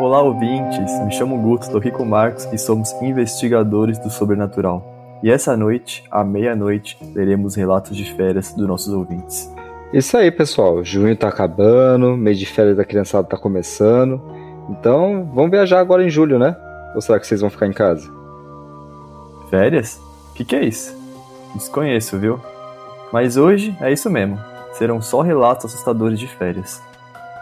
Olá, ouvintes! Me chamo Guto, tô aqui com o Marcos e somos investigadores do sobrenatural. E essa noite, à meia-noite, teremos relatos de férias dos nossos ouvintes. Isso aí, pessoal. Junho tá acabando, mês de férias da criançada tá começando. Então, vamos viajar agora em julho, né? Ou será que vocês vão ficar em casa? Férias? O que, que é isso? Desconheço, viu? Mas hoje é isso mesmo. Serão só relatos assustadores de férias.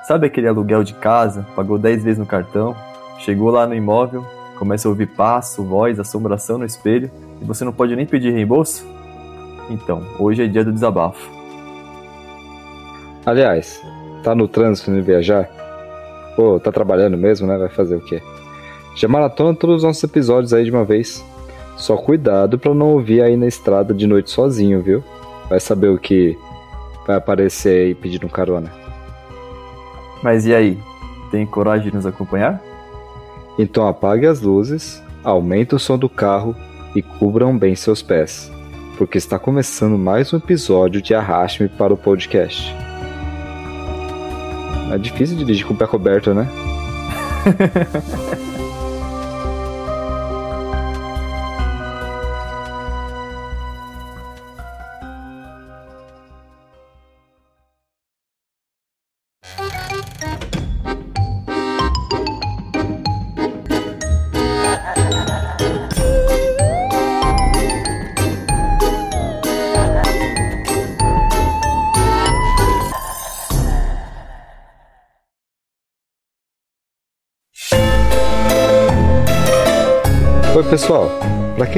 Sabe aquele aluguel de casa, pagou 10 vezes no cartão, chegou lá no imóvel, começa a ouvir passo, voz, assombração no espelho e você não pode nem pedir reembolso? Então, hoje é dia do desabafo. Aliás, tá no trânsito indo viajar? Pô, tá trabalhando mesmo, né? Vai fazer o quê? Já maratona todos os nossos episódios aí de uma vez. Só cuidado para não ouvir aí na estrada de noite sozinho, viu? Vai saber o que vai aparecer aí pedindo carona. Mas e aí? Tem coragem de nos acompanhar? Então apague as luzes, aumente o som do carro e cubram bem seus pés, porque está começando mais um episódio de Arraste-me para o podcast. É difícil dirigir com o pé coberto, né?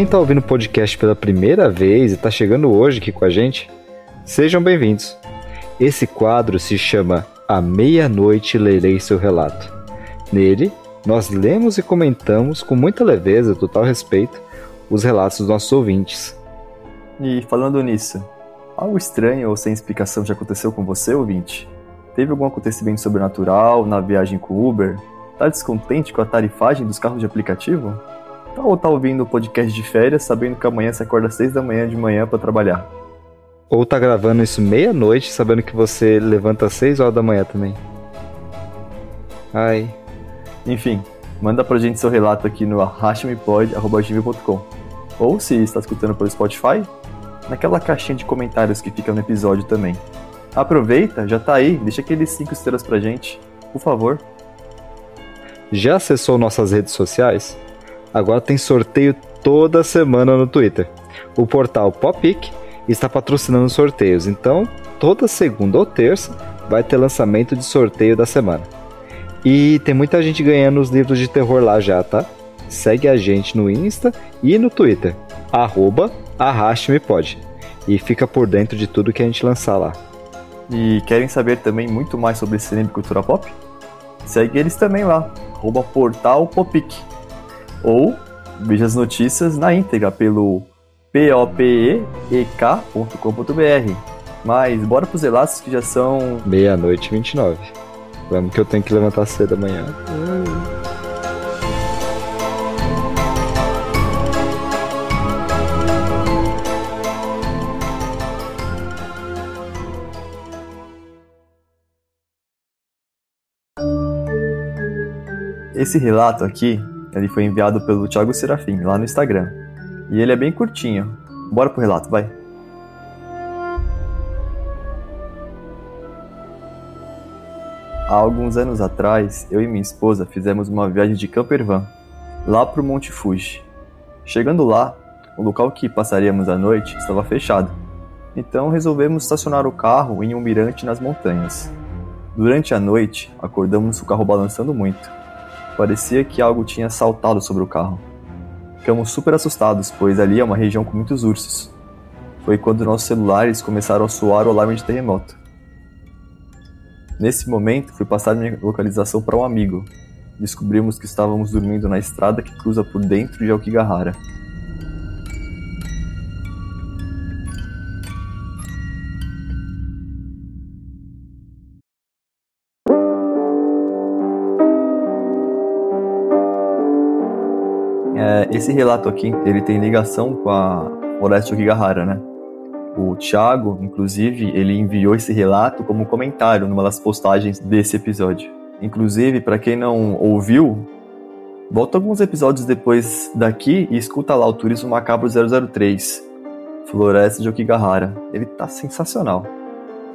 quem está ouvindo o podcast pela primeira vez e está chegando hoje aqui com a gente, sejam bem-vindos. Esse quadro se chama A Meia-Noite Lerei Seu Relato. Nele, nós lemos e comentamos com muita leveza e total respeito os relatos dos nossos ouvintes. E falando nisso, algo estranho ou sem explicação já aconteceu com você, ouvinte? Teve algum acontecimento sobrenatural na viagem com o Uber? Tá descontente com a tarifagem dos carros de aplicativo? Ou tá ouvindo o podcast de férias sabendo que amanhã você acorda às seis da manhã de manhã para trabalhar? Ou tá gravando isso meia-noite sabendo que você levanta às seis horas da manhã também? Ai. Enfim, manda pra gente seu relato aqui no arrastmepod.com Ou se está escutando pelo Spotify, naquela caixinha de comentários que fica no episódio também. Aproveita, já tá aí, deixa aqueles cinco estrelas pra gente, por favor. Já acessou nossas redes sociais? Agora tem sorteio toda semana no Twitter. O portal Popic está patrocinando sorteios, então toda segunda ou terça vai ter lançamento de sorteio da semana. E tem muita gente ganhando os livros de terror lá já, tá? Segue a gente no Insta e no Twitter, arroba. E fica por dentro de tudo que a gente lançar lá. E querem saber também muito mais sobre cinema e cultura pop? Segue eles também lá, arroba portal Popic ou veja as notícias na íntegra pelo popek.com.br. Mas bora pros relatos que já são. Meia-noite e 29. Vamos que eu tenho que levantar cedo amanhã. Esse relato aqui ele foi enviado pelo Thiago Serafim, lá no Instagram. E ele é bem curtinho. Bora pro relato, vai. Há alguns anos atrás, eu e minha esposa fizemos uma viagem de campervan, lá pro Monte Fuji. Chegando lá, o local que passaríamos a noite estava fechado. Então resolvemos estacionar o carro em um mirante nas montanhas. Durante a noite, acordamos o carro balançando muito. Parecia que algo tinha saltado sobre o carro. Ficamos super assustados, pois ali é uma região com muitos ursos. Foi quando nossos celulares começaram a soar o alarme de terremoto. Nesse momento, fui passar minha localização para um amigo. Descobrimos que estávamos dormindo na estrada que cruza por dentro de Aokigahara. Esse relato aqui, ele tem ligação com a floresta Okigahara, né? O Thiago, inclusive, ele enviou esse relato como comentário numa das postagens desse episódio. Inclusive, para quem não ouviu, volta alguns episódios depois daqui e escuta lá o Turismo Macabro 003, Floresta de Okigahara. Ele tá sensacional.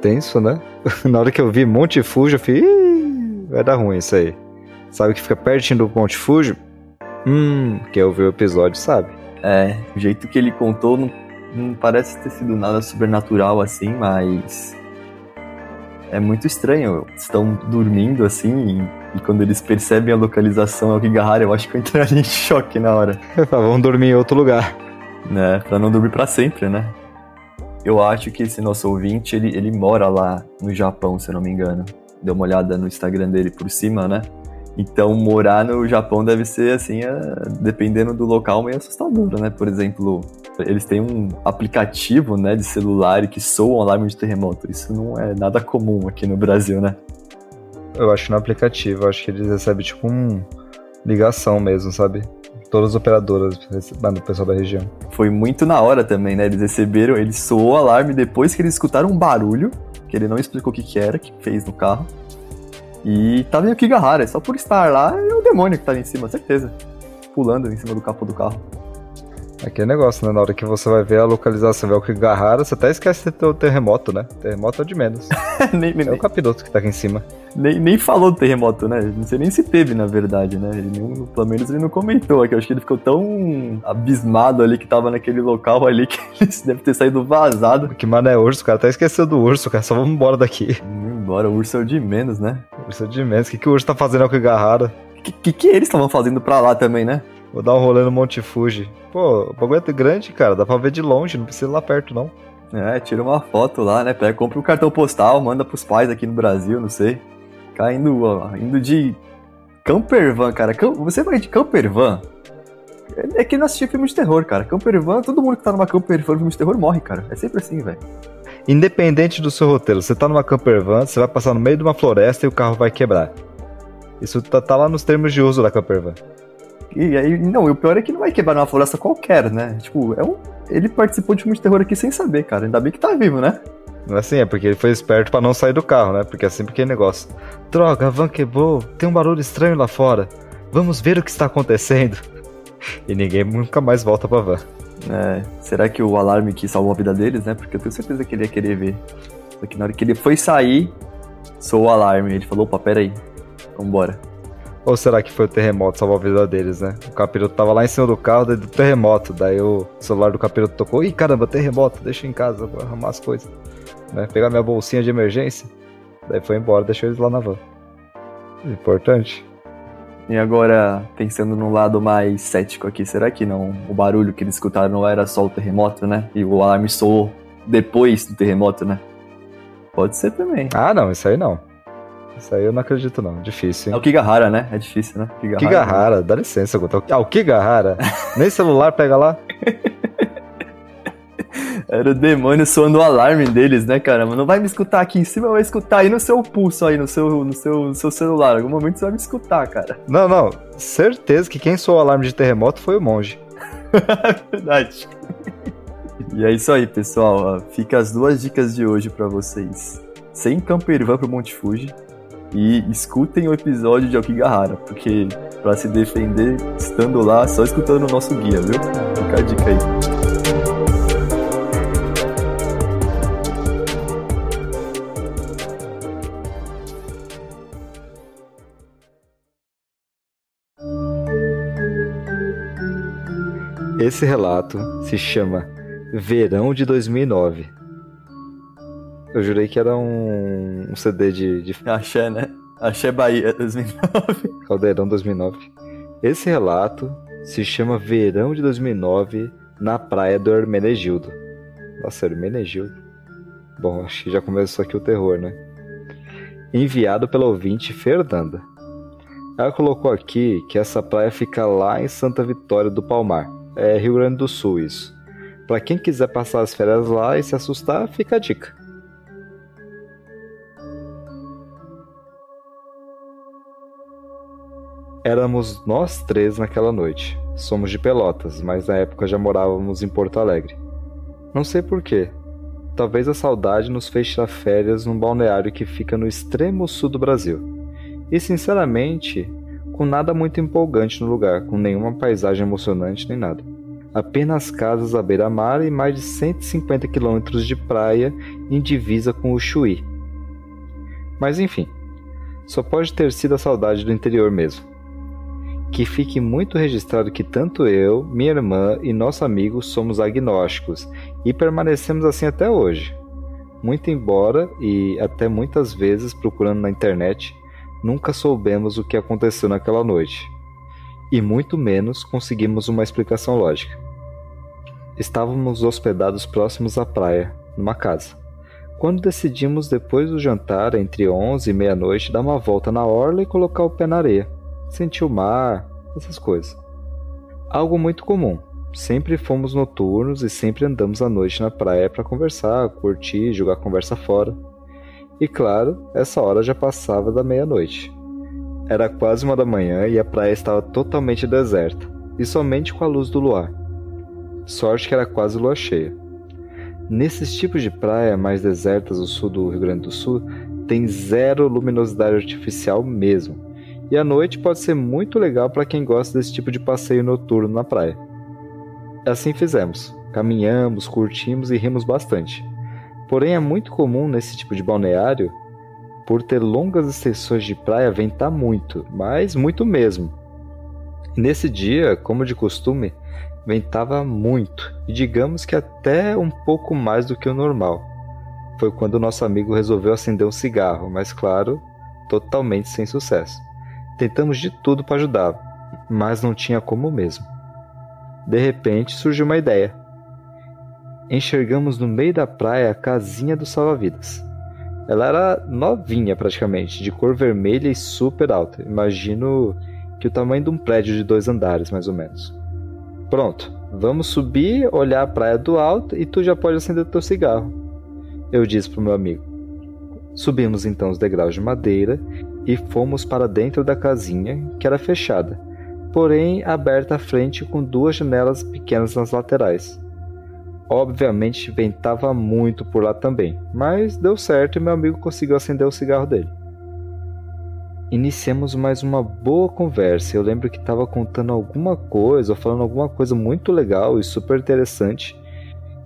Tenso, né? Na hora que eu vi Monte Fuji, eu falei, vai dar ruim isso aí. Sabe que fica pertinho do Monte Fuji? Hum, quem ouviu o episódio sabe. É, o jeito que ele contou não, não parece ter sido nada sobrenatural assim, mas é muito estranho. Estão dormindo assim e, e quando eles percebem a localização é o Kigahara, eu acho que eu entraria em choque na hora. Vamos dormir em outro lugar. Né, pra não dormir para sempre, né? Eu acho que esse nosso ouvinte, ele, ele mora lá no Japão, se eu não me engano. Deu uma olhada no Instagram dele por cima, né? Então, morar no Japão deve ser, assim, é, dependendo do local, meio assustador, né? Por exemplo, eles têm um aplicativo, né, de celular que soa um alarme de terremoto. Isso não é nada comum aqui no Brasil, né? Eu acho no aplicativo, eu acho que eles recebem, tipo, um ligação mesmo, sabe? Todas as operadoras mandam o pessoal da região. Foi muito na hora também, né? Eles receberam, eles soou o alarme depois que eles escutaram um barulho, que ele não explicou o que, que era, que fez no carro. E tava em Okigahara, só por estar lá é o demônio que tava em cima, certeza. Pulando em cima do capô do carro. Aquele negócio, né? Na hora que você vai ver a localização, ver o Okigahara, você até esquece de ter o terremoto, né? Terremoto é de menos. nem, nem, é o capiroto que tá aqui em cima. Nem, nem falou do terremoto, né? Não sei nem se teve, na verdade, né? Ele nem, pelo menos ele não comentou aqui. Eu acho que ele ficou tão abismado ali que tava naquele local ali que ele deve ter saído vazado. Que mano é urso, cara. Até esqueceu do urso, cara. Só vamos embora daqui. Vamos embora, o urso é o de menos, né? É o de menos. O que, que o urso tá fazendo ao Okigahara? O que, que, que eles estavam fazendo pra lá também, né? Vou dar um rolê no Monte Fuji. Pô, o bagulho é grande, cara. Dá pra ver de longe, não precisa ir lá perto, não. É, tira uma foto lá, né? Pega, compra um cartão postal, manda pros pais aqui no Brasil, não sei. Ficar indo, ó, indo de campervan, cara. Você vai de campervan? É que não assistir filme de terror, cara. Campervan, todo mundo que tá numa campervan filme de terror morre, cara. É sempre assim, velho. Independente do seu roteiro, você tá numa campervan, você vai passar no meio de uma floresta e o carro vai quebrar. Isso tá, tá lá nos termos de uso da campervan. E aí, não, e o pior é que não vai quebrar numa floresta qualquer, né? Tipo, é um, ele participou de filme de terror aqui sem saber, cara. Ainda bem que tá vivo, né? Assim, é porque ele foi esperto para não sair do carro, né? Porque é sempre aquele negócio. Droga, a van quebrou, tem um barulho estranho lá fora. Vamos ver o que está acontecendo. E ninguém nunca mais volta pra van. É, será que o alarme que salvou a vida deles, né? Porque eu tenho certeza que ele ia querer ver. Só que na hora que ele foi sair, soou o alarme. Ele falou, opa, pera aí, vambora. Ou será que foi o terremoto salvou a vida deles, né? O capiroto tava lá em cima do carro do terremoto. Daí o celular do capiroto tocou. Ih, caramba, terremoto, deixa em casa, vou arrumar as coisas. Né? Pegar minha bolsinha de emergência. Daí foi embora, deixou eles lá na van. Importante. E agora, pensando no lado mais cético aqui, será que não o barulho que eles escutaram não era só o terremoto, né? E o alarme soou depois do terremoto, né? Pode ser também. Ah, não, isso aí não. Isso aí eu não acredito, não. Difícil, hein? É o Kigahara, né? É difícil, né? Kigahara, Kigahara dá licença, Guto. Ah, o Kigahara? Nem celular pega lá. Era o demônio soando o alarme deles, né, caramba? Não vai me escutar aqui em cima, vai escutar aí no seu pulso, aí no seu, no seu, no seu celular. Em algum momento você vai me escutar, cara. Não, não. Certeza que quem soou o alarme de terremoto foi o monge. Verdade. E é isso aí, pessoal. Fica as duas dicas de hoje para vocês. Sem campervan pro Monte Fuji e escutem o episódio de Okigahara, porque para se defender, estando lá, só escutando o nosso guia, viu? Fica a dica aí. Esse relato se chama Verão de 2009 eu jurei que era um, um CD de, de. Axé, né? Axé Bahia 2009. Caldeirão 2009. Esse relato se chama Verão de 2009 na praia do Hermenegildo. Nossa, Hermenegildo. Bom, acho que já começou aqui o terror, né? Enviado pela ouvinte Fernanda. Ela colocou aqui que essa praia fica lá em Santa Vitória do Palmar. É Rio Grande do Sul, isso. Para quem quiser passar as férias lá e se assustar, fica a dica. Éramos nós três naquela noite. Somos de Pelotas, mas na época já morávamos em Porto Alegre. Não sei porquê, talvez a saudade nos fez tirar férias num balneário que fica no extremo sul do Brasil. E sinceramente, com nada muito empolgante no lugar, com nenhuma paisagem emocionante nem nada. Apenas casas à beira-mar e mais de 150 quilômetros de praia em divisa com o Chuí. Mas enfim, só pode ter sido a saudade do interior mesmo. Que fique muito registrado que tanto eu, minha irmã e nosso amigo somos agnósticos e permanecemos assim até hoje. Muito embora e até muitas vezes procurando na internet, nunca soubemos o que aconteceu naquela noite. E muito menos conseguimos uma explicação lógica. Estávamos hospedados próximos à praia, numa casa. Quando decidimos, depois do jantar, entre 11 e meia-noite, dar uma volta na orla e colocar o pé na areia, sentir o mar, essas coisas. Algo muito comum. Sempre fomos noturnos e sempre andamos à noite na praia para conversar, curtir, jogar conversa fora. E claro, essa hora já passava da meia-noite. Era quase uma da manhã e a praia estava totalmente deserta, e somente com a luz do luar. Sorte que era quase lua cheia. Nesses tipos de praia mais desertas do sul do Rio Grande do Sul, tem zero luminosidade artificial mesmo. E a noite pode ser muito legal para quem gosta desse tipo de passeio noturno na praia. Assim fizemos. Caminhamos, curtimos e rimos bastante. Porém, é muito comum nesse tipo de balneário, por ter longas extensões de praia, ventar muito, mas muito mesmo. Nesse dia, como de costume, Ventava muito, e digamos que até um pouco mais do que o normal. Foi quando nosso amigo resolveu acender um cigarro, mas claro, totalmente sem sucesso. Tentamos de tudo para ajudar, mas não tinha como mesmo. De repente surgiu uma ideia. Enxergamos no meio da praia a casinha do salva-vidas. Ela era novinha praticamente, de cor vermelha e super alta. Imagino que o tamanho de um prédio de dois andares, mais ou menos. Pronto, vamos subir, olhar a praia do alto e tu já pode acender teu cigarro. Eu disse pro meu amigo. Subimos então os degraus de madeira e fomos para dentro da casinha, que era fechada, porém aberta à frente com duas janelas pequenas nas laterais. Obviamente ventava muito por lá também, mas deu certo e meu amigo conseguiu acender o cigarro dele. Iniciamos mais uma boa conversa. Eu lembro que estava contando alguma coisa, ou falando alguma coisa muito legal e super interessante,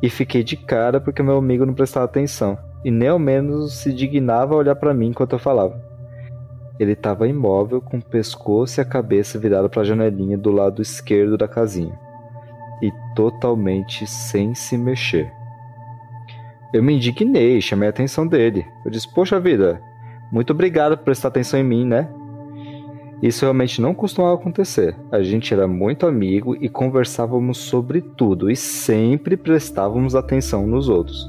e fiquei de cara porque meu amigo não prestava atenção e nem ao menos se dignava a olhar para mim enquanto eu falava. Ele estava imóvel, com o pescoço e a cabeça virada para a janelinha do lado esquerdo da casinha, e totalmente sem se mexer. Eu me indignei, chamei a atenção dele. Eu disse: Poxa vida, muito obrigado por prestar atenção em mim, né? Isso realmente não costumava acontecer. A gente era muito amigo e conversávamos sobre tudo e sempre prestávamos atenção nos outros.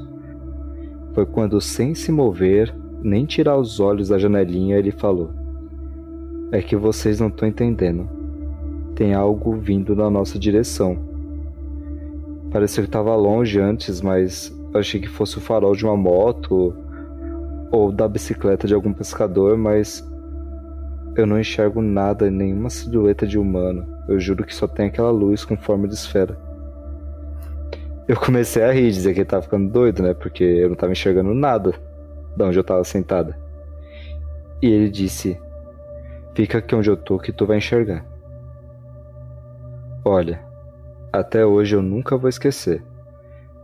Foi quando, sem se mover, nem tirar os olhos da janelinha, ele falou: É que vocês não estão entendendo. Tem algo vindo na nossa direção. Parecia que estava longe antes, mas achei que fosse o farol de uma moto ou da bicicleta de algum pescador, mas eu não enxergo nada, nenhuma silhueta de humano. Eu juro que só tem aquela luz com forma de esfera. Eu comecei a rir, dizer que ele tava ficando doido, né? Porque eu não tava enxergando nada de onde eu tava sentada. E ele disse: Fica aqui onde eu tô que tu vai enxergar. Olha, até hoje eu nunca vou esquecer.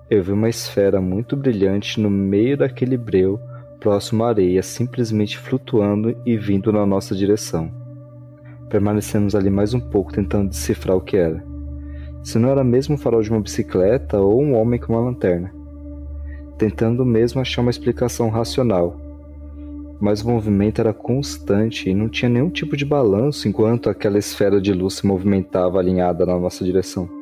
Eu vi uma esfera muito brilhante no meio daquele breu próximo à areia, simplesmente flutuando e vindo na nossa direção. Permanecemos ali mais um pouco tentando decifrar o que era. Se não era mesmo o farol de uma bicicleta ou um homem com uma lanterna. Tentando mesmo achar uma explicação racional. Mas o movimento era constante e não tinha nenhum tipo de balanço enquanto aquela esfera de luz se movimentava alinhada na nossa direção.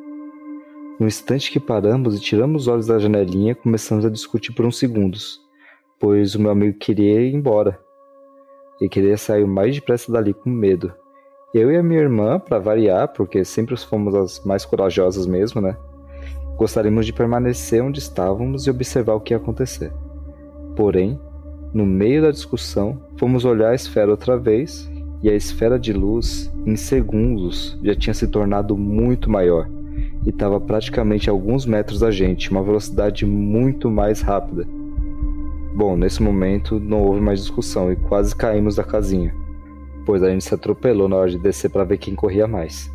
No instante que paramos e tiramos os olhos da janelinha, começamos a discutir por uns segundos pois o meu amigo queria ir embora. E queria sair o mais depressa dali com medo. Eu e a minha irmã, para variar, porque sempre fomos as mais corajosas mesmo, né? Gostaríamos de permanecer onde estávamos e observar o que ia acontecer. Porém, no meio da discussão, fomos olhar a esfera outra vez e a esfera de luz, em segundos, já tinha se tornado muito maior e estava praticamente a alguns metros da gente, uma velocidade muito mais rápida. Bom, nesse momento não houve mais discussão e quase caímos da casinha, pois a gente se atropelou na hora de descer para ver quem corria mais.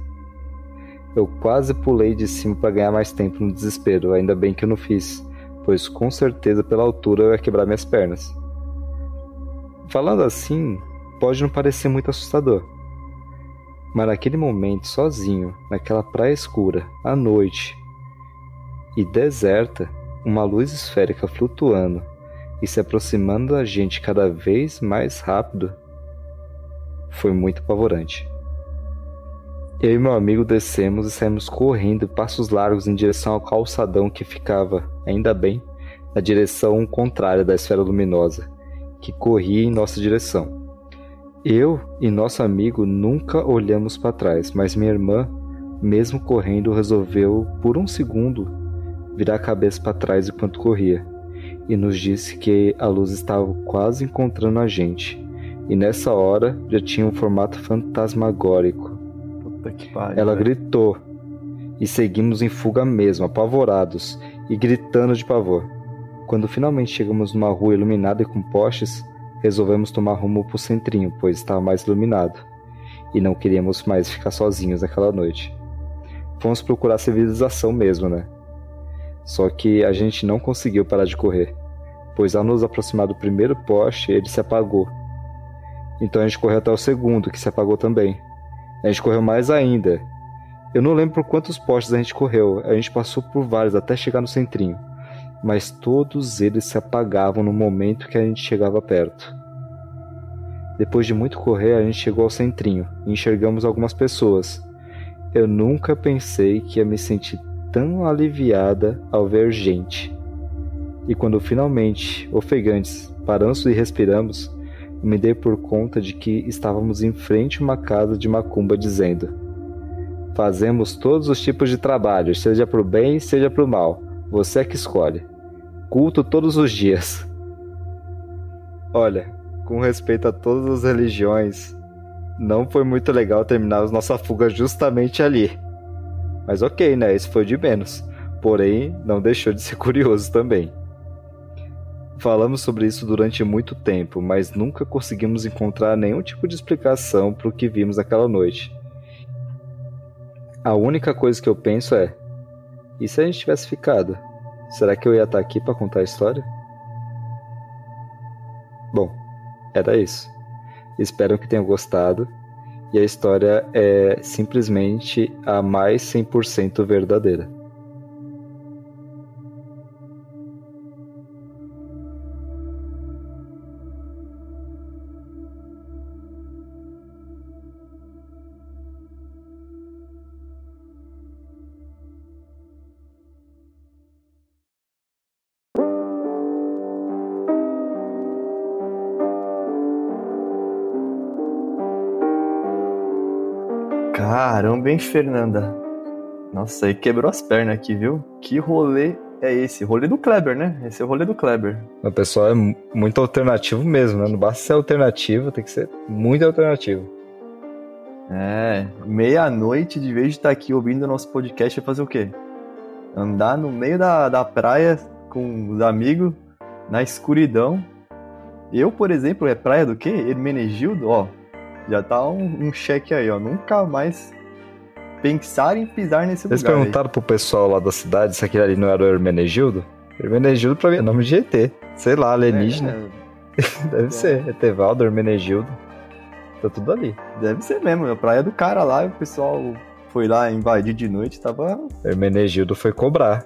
Eu quase pulei de cima para ganhar mais tempo no desespero, ainda bem que eu não fiz, pois com certeza pela altura eu ia quebrar minhas pernas. Falando assim, pode não parecer muito assustador, mas naquele momento, sozinho, naquela praia escura, à noite e deserta, uma luz esférica flutuando e se aproximando da gente cada vez mais rápido, foi muito apavorante. Eu e meu amigo descemos e saímos correndo passos largos em direção ao calçadão que ficava, ainda bem, na direção contrária da esfera luminosa, que corria em nossa direção. Eu e nosso amigo nunca olhamos para trás, mas minha irmã, mesmo correndo, resolveu, por um segundo, virar a cabeça para trás enquanto corria e nos disse que a luz estava quase encontrando a gente. E nessa hora já tinha um formato fantasmagórico. Pariu, Ela gritou e seguimos em fuga mesmo, apavorados e gritando de pavor. Quando finalmente chegamos numa rua iluminada e com postes, resolvemos tomar rumo para o centrinho, pois estava mais iluminado, e não queríamos mais ficar sozinhos naquela noite. Fomos procurar civilização mesmo, né? Só que a gente não conseguiu parar de correr, pois ao nos aproximar do primeiro poste, ele se apagou. Então a gente correu até o segundo, que se apagou também. A gente correu mais ainda. Eu não lembro por quantos postes a gente correu, a gente passou por vários até chegar no centrinho mas todos eles se apagavam no momento que a gente chegava perto. Depois de muito correr, a gente chegou ao centrinho e enxergamos algumas pessoas. Eu nunca pensei que ia me sentir tão aliviada ao ver gente. E quando finalmente, ofegantes, paramos e respiramos, me dei por conta de que estávamos em frente a uma casa de macumba dizendo: Fazemos todos os tipos de trabalho, seja para o bem, seja para o mal. Você é que escolhe culto todos os dias. Olha, com respeito a todas as religiões, não foi muito legal terminarmos nossa fuga justamente ali. Mas ok, né? Isso foi de menos. Porém, não deixou de ser curioso também. Falamos sobre isso durante muito tempo, mas nunca conseguimos encontrar nenhum tipo de explicação para o que vimos aquela noite. A única coisa que eu penso é: e se a gente tivesse ficado? Será que eu ia estar aqui para contar a história? Bom, era isso. Espero que tenham gostado. E a história é simplesmente a mais 100% verdadeira. Caramba, hein, Fernanda? Nossa, aí quebrou as pernas aqui, viu? Que rolê é esse? Rolê do Kleber, né? Esse é o rolê do Kleber. O pessoal é muito alternativo mesmo, né? Não basta ser alternativo, tem que ser muito alternativo. É, meia-noite, de vez de estar aqui ouvindo o nosso podcast, é fazer o quê? Andar no meio da, da praia com os amigos, na escuridão. Eu, por exemplo, é praia do quê? Hermenegildo, ó. Já tá um, um cheque aí, ó. Nunca mais pensar em pisar nesse Eles lugar. perguntaram pro pessoal lá da cidade se aquele ali não era o Hermenegildo. Hermenegildo pra mim é nome de ET. Sei lá, alienígena. É, Deve É. ser. Etevaldo, Hermenegildo. Tá tudo ali. deve ser mesmo. A praia do cara lá, o pessoal foi lá invadir de noite, tava. Hermenegildo foi cobrar.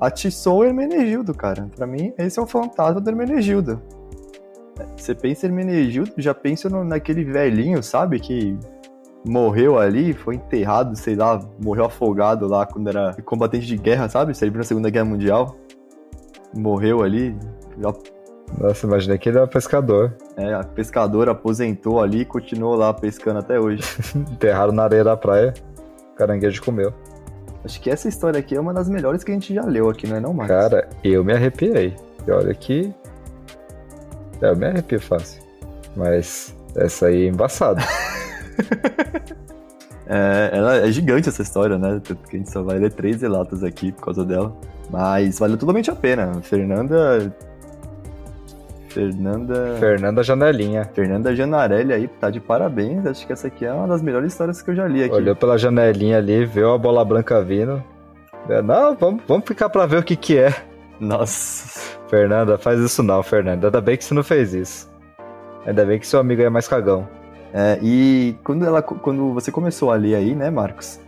Atiçou o Hermenegildo, cara. Pra mim, esse é o fantasma do Hermenegildo. Você pensa em Hermenegildo, já pensa no- naquele velhinho, sabe? Que morreu ali, foi enterrado, sei lá, morreu afogado lá quando era combatente de guerra, sabe? Serviu na Segunda Guerra Mundial. Morreu ali. já- Nossa, imaginei que ele era pescador. É, a pescadora aposentou ali e continuou lá pescando até hoje. Enterraram na areia da praia. Caranguejo comeu. Acho que essa história aqui é uma das melhores que a gente já leu aqui, não é não, Marcos? Cara, eu me arrepiei. E olha que. É, Eu me arrepio fácil. Mas essa aí é embaçada. É, ela é gigante essa história, né? Tanto que a gente só vai ler três relatos aqui por causa dela. Mas valeu totalmente a pena. Fernanda. Fernanda. Fernanda Janelinha. Fernanda Janarelli aí tá de parabéns. Acho que essa aqui é uma das melhores histórias que eu já li aqui. Olhou pela janelinha ali, viu a bola branca vindo. É, Não, vamos, vamos ficar pra ver o que que é. Nossa. Fernanda, faz isso não, Fernanda. Ainda bem que você não fez isso. Ainda bem que seu amigo é mais cagão. É, e quando, ela, quando você começou a ler aí, né, Marcos?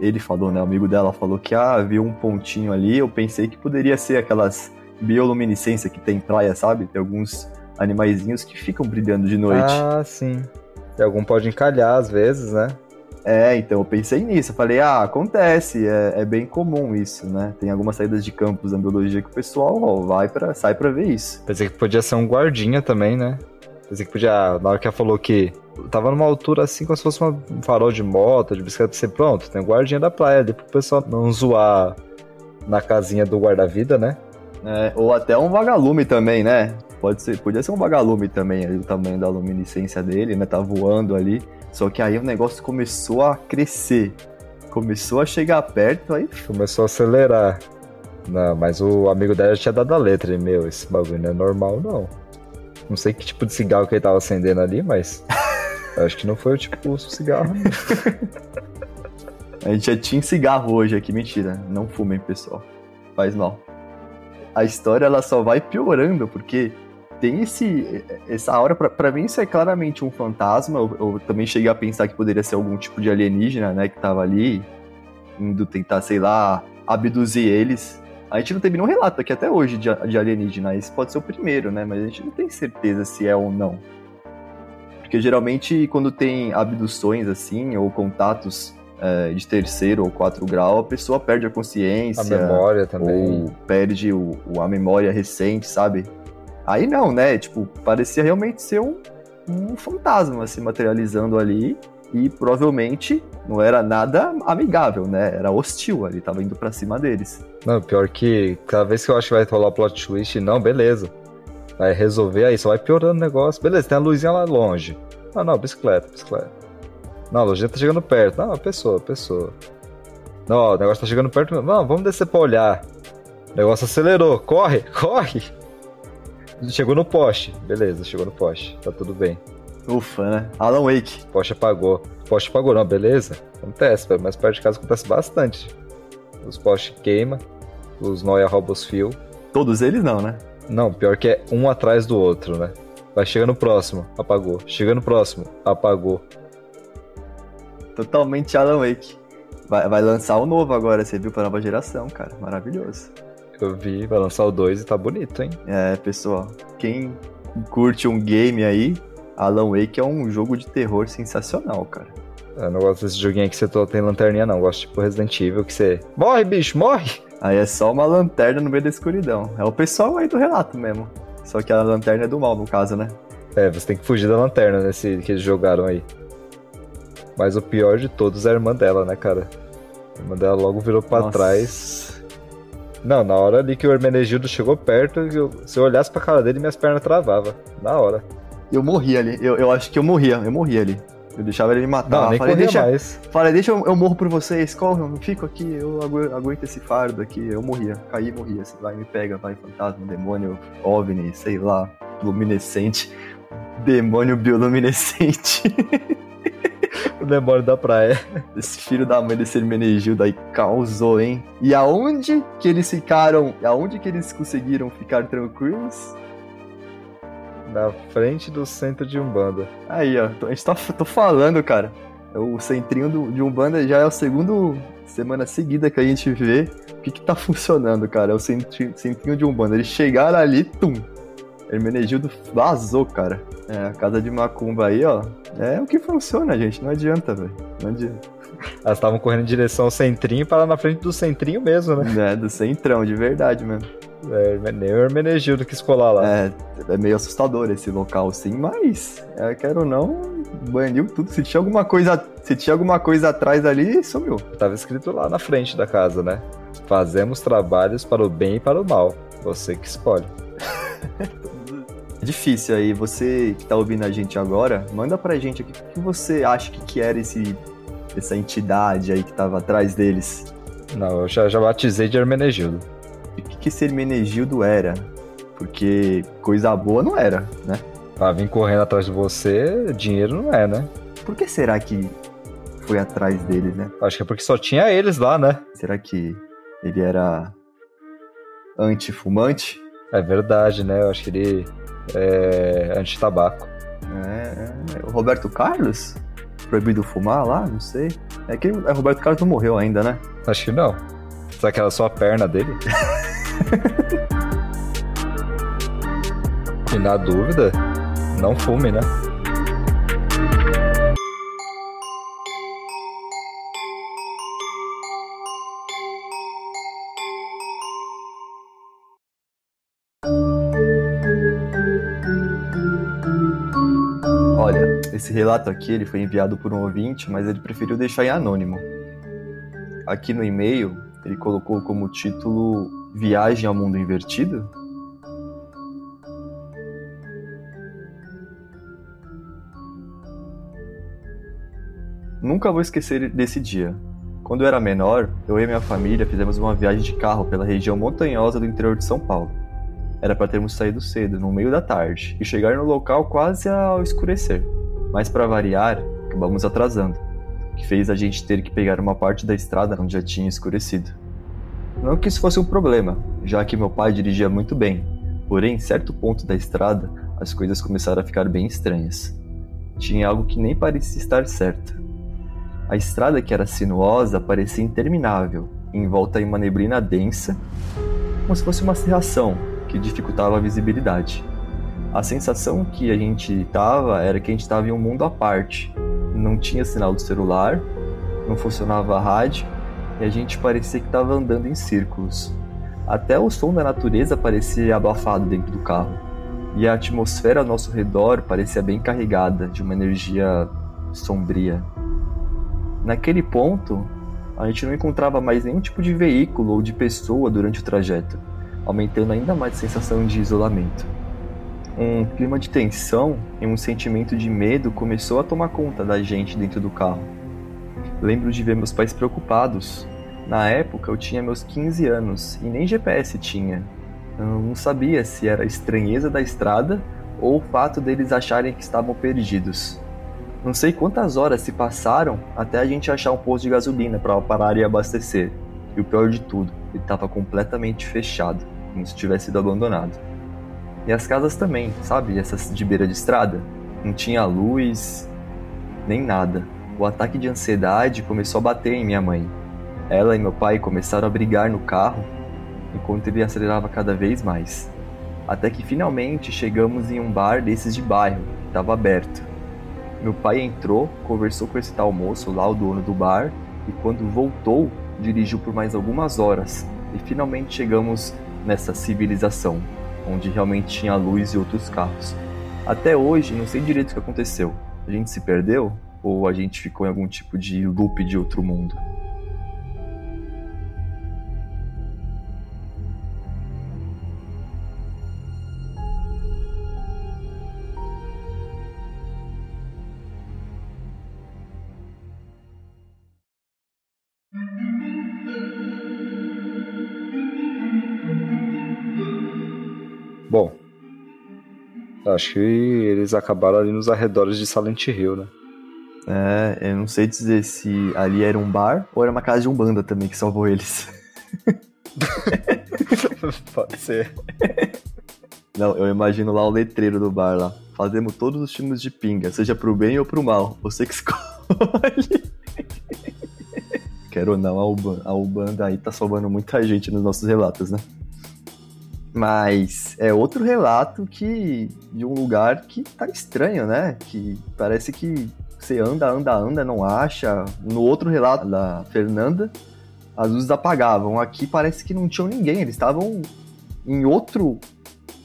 Ele falou, né? O amigo dela falou que ah, viu um pontinho ali. Eu pensei que poderia ser aquelas bioluminescência que tem em praia, sabe? Tem alguns animaizinhos que ficam brilhando de noite. Ah, sim. E algum pode encalhar às vezes, né? É, então eu pensei nisso. Eu falei, ah, acontece, é, é bem comum isso, né? Tem algumas saídas de campus da biologia que o pessoal ó, vai para sai pra ver isso. Pensei que podia ser um guardinha também, né? Pensei que podia. Na hora que ela falou que tava numa altura assim, como se fosse uma- um farol de moto, de bicicleta, você pronto, tem um guardinha da praia ali pro pessoal não zoar na casinha do guarda-vida, né? É, ou até um vagalume também, né? Pode ser, podia ser um vagalume também, ali, o tamanho da luminescência dele, né? Tá voando ali. Só que aí o negócio começou a crescer. Começou a chegar perto, aí Começou a acelerar. Não, mas o amigo dela já tinha dado a letra. Ele, meu, esse bagulho não é normal, não. Não sei que tipo de cigarro que ele tava acendendo ali, mas. acho que não foi o tipo de cigarro. A gente já tinha cigarro hoje aqui, mentira. Não fumem, pessoal. Faz mal. A história ela só vai piorando, porque tem esse. Essa aura, pra, pra mim, isso é claramente um fantasma. Eu, eu também cheguei a pensar que poderia ser algum tipo de alienígena, né, que tava ali, indo tentar, sei lá, abduzir eles. A gente não teve nenhum relato aqui até hoje de, de alienígena. Esse pode ser o primeiro, né? Mas a gente não tem certeza se é ou não. Porque geralmente, quando tem abduções assim, ou contatos é, de terceiro ou quatro grau, a pessoa perde a consciência. A memória também. Ou perde o, o- a memória recente, sabe? Aí não, né? Tipo, parecia realmente ser um, um fantasma se materializando ali. E provavelmente não era nada amigável, né? Era hostil ali, tava indo pra cima deles. Não, pior que cada vez que eu acho que vai rolar plot twist, não, beleza. Vai resolver aí, só vai piorando o negócio. Beleza, tem a luzinha lá longe. Ah, não, bicicleta, bicicleta. Não, a luzinha tá chegando perto. Não, pessoa, pessoa. Não, o negócio tá chegando perto. Não, vamos descer pra olhar. O negócio acelerou. Corre, corre. Chegou no poste. Beleza, chegou no poste. Tá tudo bem. Ufa, né? Alan Wake. Poste apagou. Poste apagou, não, beleza? Acontece, mas perto de casa acontece bastante. Os postes queimam, os noia roubam os fios. Todos eles não, né? Não, pior que é um atrás do outro, né? Vai chegando próximo, apagou. Chegando próximo, apagou. Totalmente Alan Wake. Vai, vai lançar o novo agora, você viu, pra nova geração, cara. Maravilhoso. Eu vi, vai lançar o 2 e tá bonito, hein? É, pessoal, quem curte um game aí, Alan Wake é um jogo de terror sensacional, cara. Eu não gosto desse joguinho que você só tem lanterninha, não. Eu gosto tipo Resident Evil, que você. Morre, bicho, morre! Aí é só uma lanterna no meio da escuridão. É o pessoal aí do relato mesmo. Só que a lanterna é do mal, no caso, né? É, você tem que fugir da lanterna nesse que eles jogaram aí. Mas o pior de todos é a irmã dela, né, cara? A irmã dela logo virou pra Nossa. trás. Não, na hora ali que o Hermenegildo chegou perto, eu- se eu olhasse pra cara dele, minhas pernas travavam. Na hora. Eu morri ali. Eu, eu acho que eu morria. Eu morri ali. Eu deixava ele me matar. Não, nem falei, deixa, mais. falei, deixa eu, eu morro por vocês. Corram, eu fico aqui. Eu agu- aguento esse fardo aqui. Eu morria. Caí e morria. Assim, vai, me pega, vai, fantasma, demônio, OVNI, sei lá, luminescente. Demônio bioluminescente. O demônio da praia. Esse filho da mãe desse Hermenegildo aí causou, hein? E aonde que eles ficaram? Aonde que eles conseguiram ficar tranquilos? Na frente do centro de Umbanda. Aí, ó. tô- A gente tá, tô falando, cara. O centrinho do- de Umbanda já é a segunda semana seguida que a gente vê o que que tá funcionando, cara. É o centri- centrinho de Umbanda. Eles chegaram ali, tum. Hermenegildo vazou, cara. É, a casa de Macumba aí, ó. É o que funciona, gente. Não adianta, velho. Não adianta. Elas estavam correndo em direção ao centrinho e pararam na frente do centrinho mesmo, né? É, do centrão, de verdade mesmo. É, nem o Hermenegildo quis colar lá. É, é meio assustador esse local, sim, mas é, quero ou não, baniu tudo. Se tinha alguma coisa, se tinha alguma coisa atrás ali, sumiu. Tava escrito lá na frente da casa, né? Fazemos trabalhos para o bem e para o mal. Você que escolhe. Difícil aí, você que tá ouvindo a gente agora, manda pra gente aqui o que você acha que, que era esse essa entidade aí que tava atrás deles? Não, eu já, já batizei de Hermenegildo. E o que, que esse Hermenegildo era? Porque coisa boa não era, né? Pra vir correndo atrás de você, dinheiro não é, né? Por que será que foi atrás deles, né? Acho que é porque só tinha eles lá, né? Será que ele era antifumante? É verdade, né? Eu acho que ele é anti-tabaco. É, é, o Roberto Carlos? Proibido fumar lá? Não sei. É que o Roberto Carlos não morreu ainda, né? Acho que não. Será que era só a perna dele? e na dúvida, não fume, né? Esse relato aqui ele foi enviado por um ouvinte, mas ele preferiu deixar em anônimo. Aqui no e-mail, ele colocou como título Viagem ao Mundo Invertido? Nunca vou esquecer desse dia. Quando eu era menor, eu e minha família fizemos uma viagem de carro pela região montanhosa do interior de São Paulo. Era para termos saído cedo, no meio da tarde, e chegar no local quase ao escurecer. Mas para variar, acabamos atrasando, o que fez a gente ter que pegar uma parte da estrada onde já tinha escurecido. Não que isso fosse um problema, já que meu pai dirigia muito bem, porém, em certo ponto da estrada, as coisas começaram a ficar bem estranhas. Tinha algo que nem parecia estar certo. A estrada, que era sinuosa, parecia interminável, em volta em uma neblina densa, como se fosse uma serração que dificultava a visibilidade. A sensação que a gente estava era que a gente estava em um mundo à parte. Não tinha sinal do celular, não funcionava a rádio e a gente parecia que estava andando em círculos. Até o som da natureza parecia abafado dentro do carro. E a atmosfera ao nosso redor parecia bem carregada de uma energia sombria. Naquele ponto, a gente não encontrava mais nenhum tipo de veículo ou de pessoa durante o trajeto, aumentando ainda mais a sensação de isolamento. Um clima de tensão e um sentimento de medo começou a tomar conta da gente dentro do carro. Lembro de ver meus pais preocupados. Na época eu tinha meus 15 anos e nem GPS tinha. Eu não sabia se era a estranheza da estrada ou o fato deles acharem que estavam perdidos. Não sei quantas horas se passaram até a gente achar um posto de gasolina para parar e abastecer. E o pior de tudo, ele estava completamente fechado, como se tivesse sido abandonado. E as casas também, sabe? Essas de beira de estrada. Não tinha luz, nem nada. O ataque de ansiedade começou a bater em minha mãe. Ela e meu pai começaram a brigar no carro, enquanto ele acelerava cada vez mais. Até que finalmente chegamos em um bar desses de bairro, que estava aberto. Meu pai entrou, conversou com esse tal moço lá, o dono do bar, e quando voltou, dirigiu por mais algumas horas. E finalmente chegamos nessa civilização, onde realmente tinha luz e outros carros. Até hoje, não sei direito o que aconteceu. A gente se perdeu? Ou a gente ficou em algum tipo de loop de outro mundo? Acho que eles acabaram ali nos arredores de Silent Hill, né? É, eu não sei dizer se ali era um bar ou era uma casa de umbanda também que salvou eles. Pode ser. Não, eu imagino lá o letreiro do bar lá. Fazemos todos os times de pinga, seja pro bem ou pro mal. Você que escolhe. Quero ou não, a Ubanda, a Ubanda aí tá salvando muita gente nos nossos relatos, né? Mas é outro relato que de um lugar que tá estranho, né? Que parece que você anda, anda, anda, não acha. No outro relato da Fernanda, as luzes apagavam. Aqui parece que não tinham ninguém, eles estavam em outro,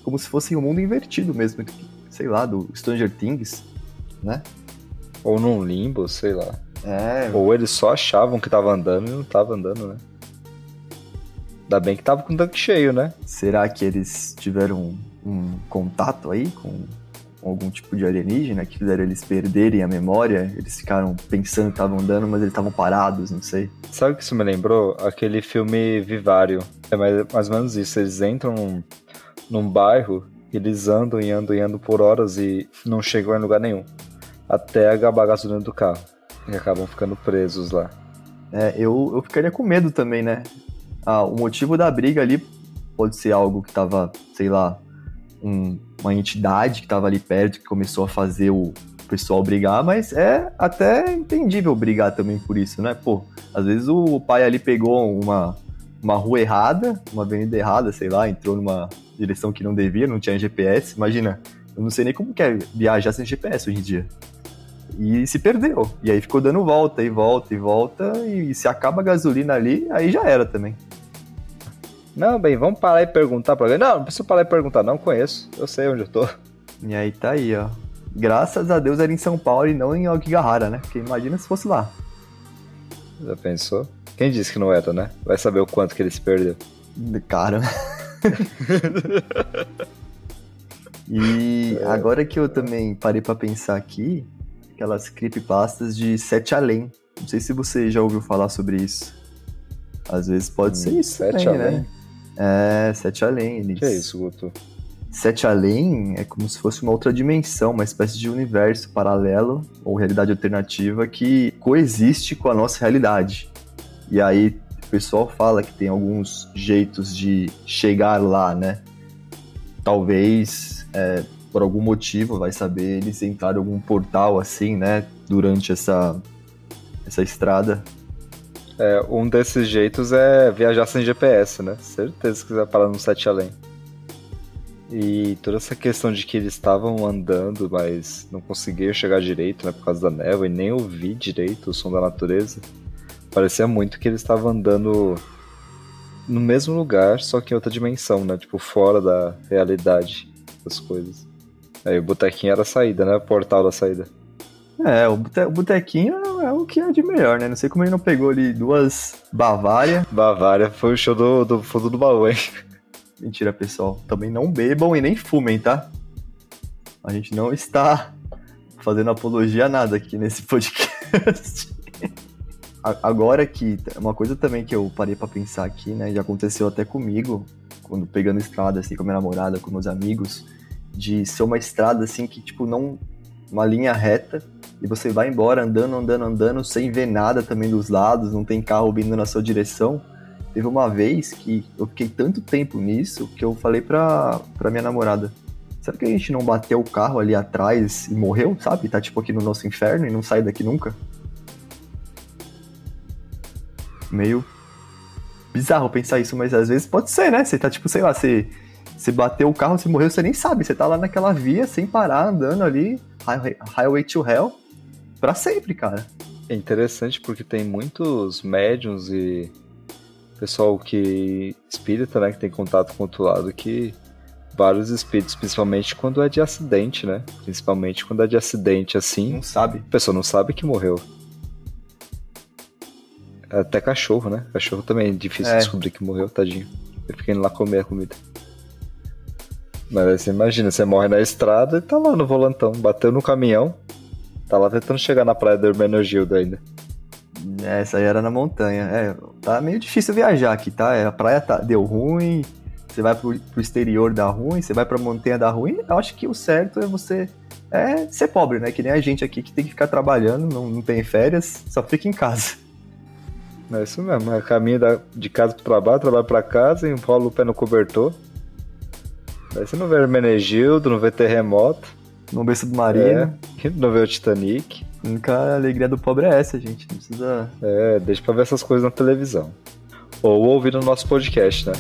como se fosse um mundo invertido mesmo, sei lá, do Stranger Things, né? Ou num limbo, sei lá. É. Ou eles só achavam que tava andando e não tava andando, né? Ainda bem que tava com o tanque cheio, né? Será que eles tiveram um, um contato aí com algum tipo de alienígena que fizeram eles perderem a memória. Eles ficaram pensando que estavam andando, mas eles estavam parados, não sei. Sabe o que isso me lembrou? Aquele filme Vivário. É mais, mais ou menos isso. Eles entram num, num bairro, eles andam e andam e andam por horas e não chegam em lugar nenhum. Até acabar a gasolina do carro. E acabam ficando presos lá. É, eu, eu ficaria com medo também, né? Ah, o motivo da briga ali pode ser algo que tava, sei lá, um, uma entidade que tava ali perto que começou a fazer o pessoal brigar, mas é até entendível brigar também por isso, né? Pô, às vezes o pai ali pegou uma, uma rua errada, uma avenida errada, sei lá, entrou numa direção que não devia, não tinha GPS. Imagina, eu não sei nem como que é viajar sem GPS hoje em dia e se perdeu. E aí ficou dando volta e volta e volta, e se acaba a gasolina ali, aí já era também. Não, bem, vamos parar e perguntar pra alguém. Não, não precisa parar e perguntar, não conheço, eu sei onde eu tô. E aí tá aí, ó. Graças a Deus era em São Paulo e não em Okigahara, né? Porque imagina se fosse lá. Já pensou? Quem disse que não era, né? Vai saber o quanto que ele se perdeu. Cara. e é. agora que eu também parei para pensar aqui, aquelas creepypastas de Sete Além. Não sei se você já ouviu falar sobre isso. Às vezes pode hum, ser isso Sete também, né? Além? né? É, Sete Além. Eles... que é isso, Guto? Sete Além é como se fosse uma outra dimensão, uma espécie de universo paralelo ou realidade alternativa que coexiste com a nossa realidade. E aí o pessoal fala que tem alguns jeitos de chegar lá, né? Talvez é, por algum motivo, vai saber, eles entraram em algum portal assim, né, durante essa, essa estrada. É, um desses jeitos é viajar sem GPS, né? Certeza que você vai parar no Sete Além. E toda essa questão de que eles estavam andando, mas não conseguiam chegar direito, né, por causa da névoa, e nem ouvir direito o som da natureza. Parecia muito que eles estavam andando no mesmo lugar, só que em outra dimensão, né? Tipo, fora da realidade das coisas. Aí o botequinho era a saída, né? O portal da saída. É, o, bote, o botequinho é o que é de melhor, né? Não sei como ele não pegou ali duas Bavária. Bavária foi o show do, do fundo do baú, hein? Mentira, pessoal. Também não bebam e nem fumem, tá? A gente não está fazendo apologia a nada aqui nesse podcast. Agora que uma coisa também que eu parei para pensar aqui, né, já aconteceu até comigo, quando pegando estrada assim com a minha namorada, com meus amigos, de ser uma estrada assim que, tipo, não. Uma linha reta e você vai embora andando, andando, andando, sem ver nada também dos lados, não tem carro vindo na sua direção. Teve uma vez que eu fiquei tanto tempo nisso que eu falei pra, pra minha namorada: Sabe que a gente não bateu o carro ali atrás e morreu, sabe? Tá tipo aqui no nosso inferno e não sai daqui nunca? Meio bizarro pensar isso, mas às vezes pode ser, né? Você tá tipo, sei lá, você você bateu o carro, você morreu, você nem sabe. Você tá lá naquela via, sem parar, andando ali, Highway to Hell, pra sempre, cara. É interessante porque tem muitos médiums e pessoal que espírita, né, que tem contato com o outro lado, que vários espíritos, principalmente quando é de acidente, né? Principalmente quando é de acidente assim. Não sabe. A pessoa não sabe que morreu. Até cachorro, né? Cachorro também é difícil é. descobrir que morreu, tadinho. Eu fiquei indo lá comer a comida. Mas aí você imagina, você morre na estrada e tá lá no volantão, bateu no caminhão, tá lá tentando chegar na praia do Hermenegildo ainda. É, essa aí era na montanha. É, tá meio difícil viajar aqui, tá? É, a praia tá, deu ruim, você vai pro, pro exterior dá ruim, você vai pra montanha dá ruim. Eu acho que o certo é você é ser pobre, né? Que nem a gente aqui que tem que ficar trabalhando, não, não tem férias, só fica em casa. É isso mesmo, é caminho da, de casa pro trabalho, trabalho pra casa, enrola o pé no cobertor Aí você não vê Hermenegildo, não vê terremoto. Não vê submarino. É, não vê o Titanic. Nunca a alegria do pobre é essa, gente. Não precisa. É, deixa pra ver essas coisas na televisão. Ou ouvir no nosso podcast, né?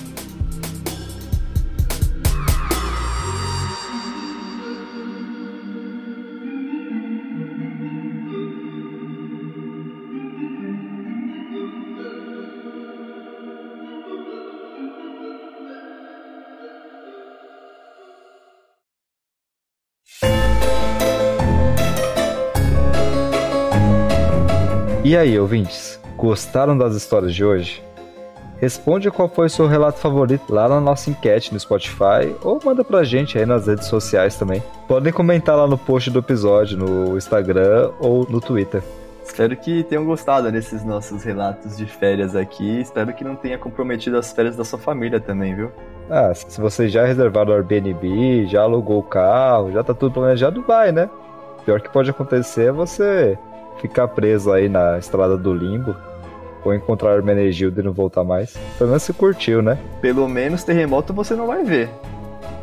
E aí, ouvintes, gostaram das histórias de hoje? responde qual foi o seu relato favorito lá na nossa enquete no Spotify ou manda pra gente aí nas redes sociais também. Podem comentar lá no post do episódio, no Instagram ou no Twitter. Espero que tenham gostado desses nossos relatos de férias aqui. Espero que não tenha comprometido as férias da sua família também, viu? Ah, se você já reservaram o Airbnb, já alugou o carro, já tá tudo planejado, vai, né? O pior que pode acontecer é você ficar preso aí na estrada do limbo ou encontrar Hermenegildo e não voltar mais. Pelo menos você curtiu, né? Pelo menos terremoto você não vai ver.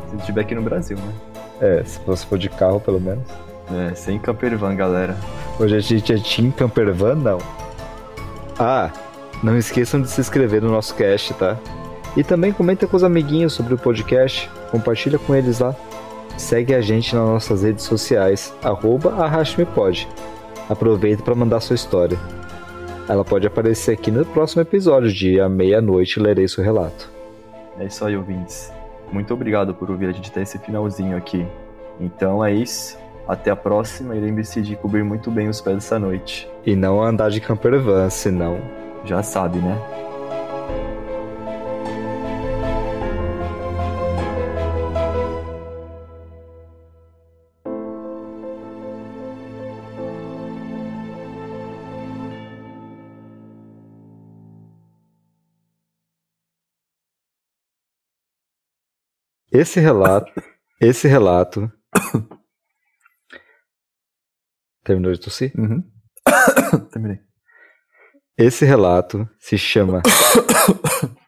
Se estiver aqui no Brasil, né? É, se você for de carro, pelo menos. É, sem campervan, galera. Hoje a gente é Team Campervan, não. Ah, não esqueçam de se inscrever no nosso cast, tá? E também comenta com os amiguinhos sobre o podcast, compartilha com eles lá. Segue a gente nas nossas redes sociais, arroba arrastmepod. Aproveita para mandar sua história. Ela pode aparecer aqui no próximo episódio de À Meia-Noite Lerei Seu Relato. É isso aí, ouvintes. Muito obrigado por ouvir a gente ter esse finalzinho aqui. Então é isso. Até a próxima e lembre-se de cobrir muito bem os pés dessa noite. E não andar de campervan, senão. Já sabe, né? Esse relato, esse relato. Terminou de tossir? Uhum. Terminei. Esse relato se chama